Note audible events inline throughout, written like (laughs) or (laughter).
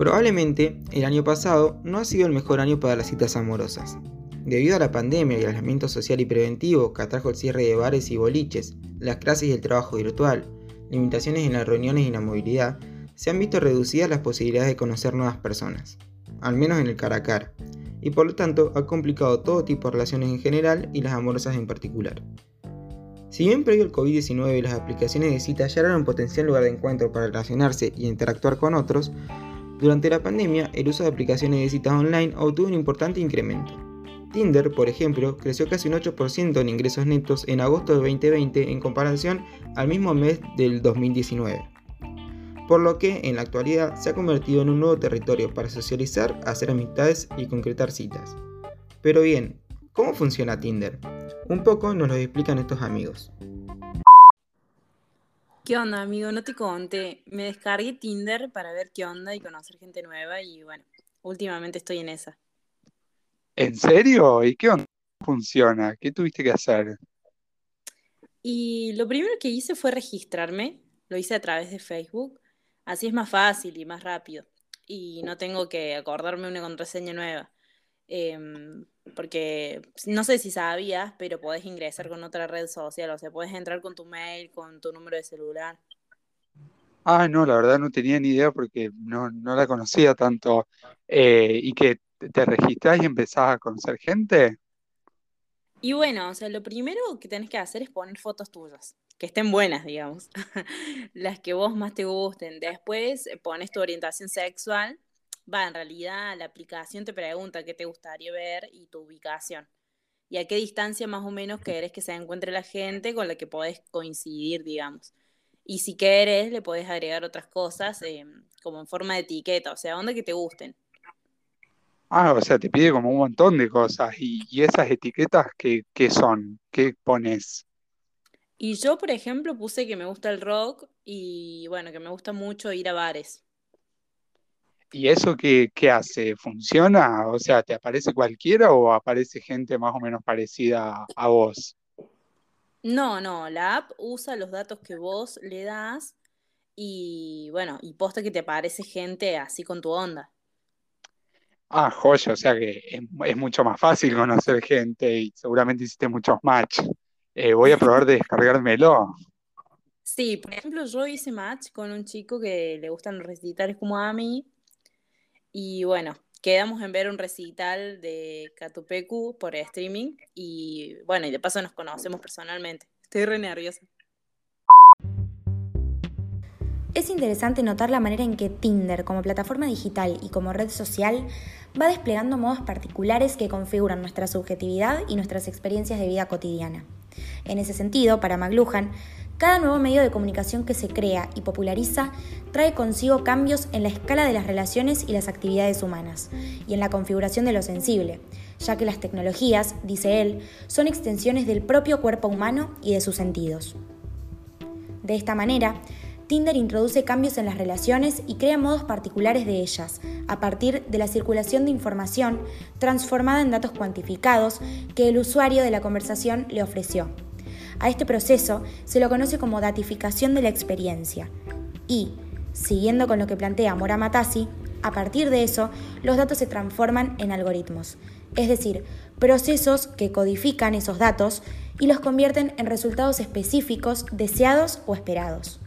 Probablemente el año pasado no ha sido el mejor año para las citas amorosas. Debido a la pandemia y al aislamiento social y preventivo que atrajo el cierre de bares y boliches, las clases y el trabajo virtual, limitaciones en las reuniones y la movilidad, se han visto reducidas las posibilidades de conocer nuevas personas, al menos en el cara a cara, y por lo tanto ha complicado todo tipo de relaciones en general y las amorosas en particular. Si bien previo al COVID-19 las aplicaciones de cita ya eran un potencial lugar de encuentro para relacionarse y interactuar con otros, durante la pandemia, el uso de aplicaciones de citas online obtuvo un importante incremento. Tinder, por ejemplo, creció casi un 8% en ingresos netos en agosto de 2020 en comparación al mismo mes del 2019. Por lo que, en la actualidad, se ha convertido en un nuevo territorio para socializar, hacer amistades y concretar citas. Pero bien, ¿cómo funciona Tinder? Un poco nos lo explican estos amigos. ¿Qué onda, amigo? No te conté. Me descargué Tinder para ver qué onda y conocer gente nueva y bueno, últimamente estoy en esa. ¿En serio? ¿Y qué onda? funciona? ¿Qué tuviste que hacer? Y lo primero que hice fue registrarme. Lo hice a través de Facebook. Así es más fácil y más rápido. Y no tengo que acordarme una contraseña nueva. Em, porque no sé si sabías, pero podés ingresar con otra red social, o sea, puedes entrar con tu mail, con tu número de celular. Ah, no, la verdad no tenía ni idea porque no, no la conocía tanto. Eh, ¿y que te registrás y empezás a conocer gente? Y bueno, o sea, lo primero que tenés que hacer es poner fotos tuyas, que estén buenas, digamos, (laughs) las que vos más te gusten. Después pones tu orientación sexual Va, en realidad la aplicación te pregunta qué te gustaría ver y tu ubicación. Y a qué distancia más o menos querés que se encuentre la gente con la que podés coincidir, digamos. Y si querés, le podés agregar otras cosas eh, como en forma de etiqueta, o sea, donde que te gusten. Ah, o sea, te pide como un montón de cosas. ¿Y, esas etiquetas qué son? ¿Qué pones? Y yo, por ejemplo, puse que me gusta el rock y bueno, que me gusta mucho ir a bares. ¿Y eso qué, hace? ¿Funciona? O sea, ¿te aparece cualquiera o aparece gente más o menos parecida a vos? No, no, la app usa los datos que vos le das y bueno, y posta que te aparece gente así con tu onda. Ah, joya, o sea que es, mucho más fácil conocer gente y seguramente hiciste muchos match. Eh, voy a probar de descargármelo. Sí, por ejemplo, yo hice match con un chico que le gustan los recitales como a mí y bueno, quedamos en ver un recital de Catupecu por streaming y bueno, y de paso nos conocemos personalmente. Estoy re nerviosa. Es interesante notar la manera en que Tinder, como plataforma digital y como red social, va desplegando modos particulares que configuran nuestra subjetividad y nuestras experiencias de vida cotidiana. En ese sentido, para McLuhan, cada nuevo medio de comunicación que se crea y populariza trae consigo cambios en la escala de las relaciones y las actividades humanas, y en la configuración de lo sensible, ya que las tecnologías, dice él, son extensiones del propio cuerpo humano y de sus sentidos. De esta manera, Tinder introduce cambios en las relaciones y crea modos particulares de ellas, a partir de la circulación de información transformada en datos cuantificados que el usuario de la conversación le ofreció. A este proceso se lo conoce como datificación de la experiencia. Y, siguiendo con lo que plantea Mora Matasi, a partir de eso, los datos se transforman en algoritmos, es decir, procesos que codifican esos datos y los convierten en resultados específicos, deseados o esperados.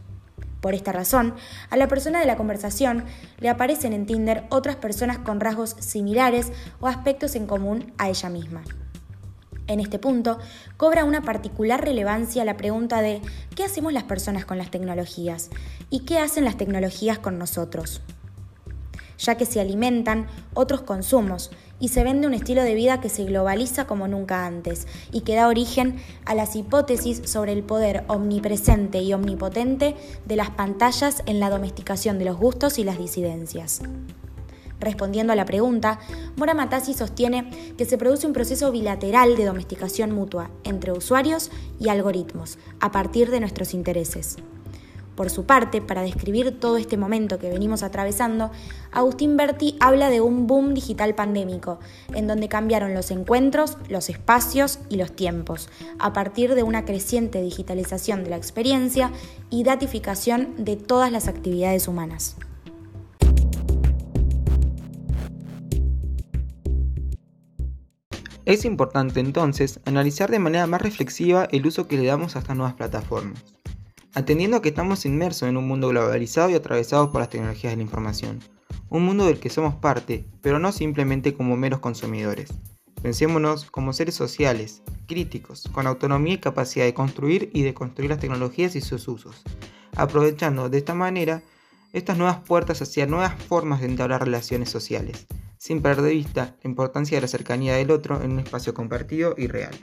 Por esta razón, a la persona de la conversación le aparecen en Tinder otras personas con rasgos similares o aspectos en común a ella misma. En este punto, cobra una particular relevancia la pregunta de ¿qué hacemos las personas con las tecnologías? ¿Y qué hacen las tecnologías con nosotros? Ya que se alimentan otros consumos y se vende un estilo de vida que se globaliza como nunca antes y que da origen a las hipótesis sobre el poder omnipresente y omnipotente de las pantallas en la domesticación de los gustos y las disidencias. Respondiendo a la pregunta, Mora Matassi sostiene que se produce un proceso bilateral de domesticación mutua entre usuarios y algoritmos a partir de nuestros intereses. Por su parte, para describir todo este momento que venimos atravesando, Agustín Berti habla de un boom digital pandémico, en donde cambiaron los encuentros, los espacios y los tiempos, a partir de una creciente digitalización de la experiencia y datificación de todas las actividades humanas. Es importante entonces analizar de manera más reflexiva el uso que le damos a estas nuevas plataformas, atendiendo a que estamos inmersos en un mundo globalizado y atravesado por las tecnologías de la información, un mundo del que somos parte, pero no simplemente como meros consumidores. Pensémonos como seres sociales, críticos, con autonomía y capacidad de construir y de construir las tecnologías y sus usos, aprovechando de esta manera estas nuevas puertas hacia nuevas formas de entablar relaciones sociales sin perder de vista la importancia de la cercanía del otro en un espacio compartido y real.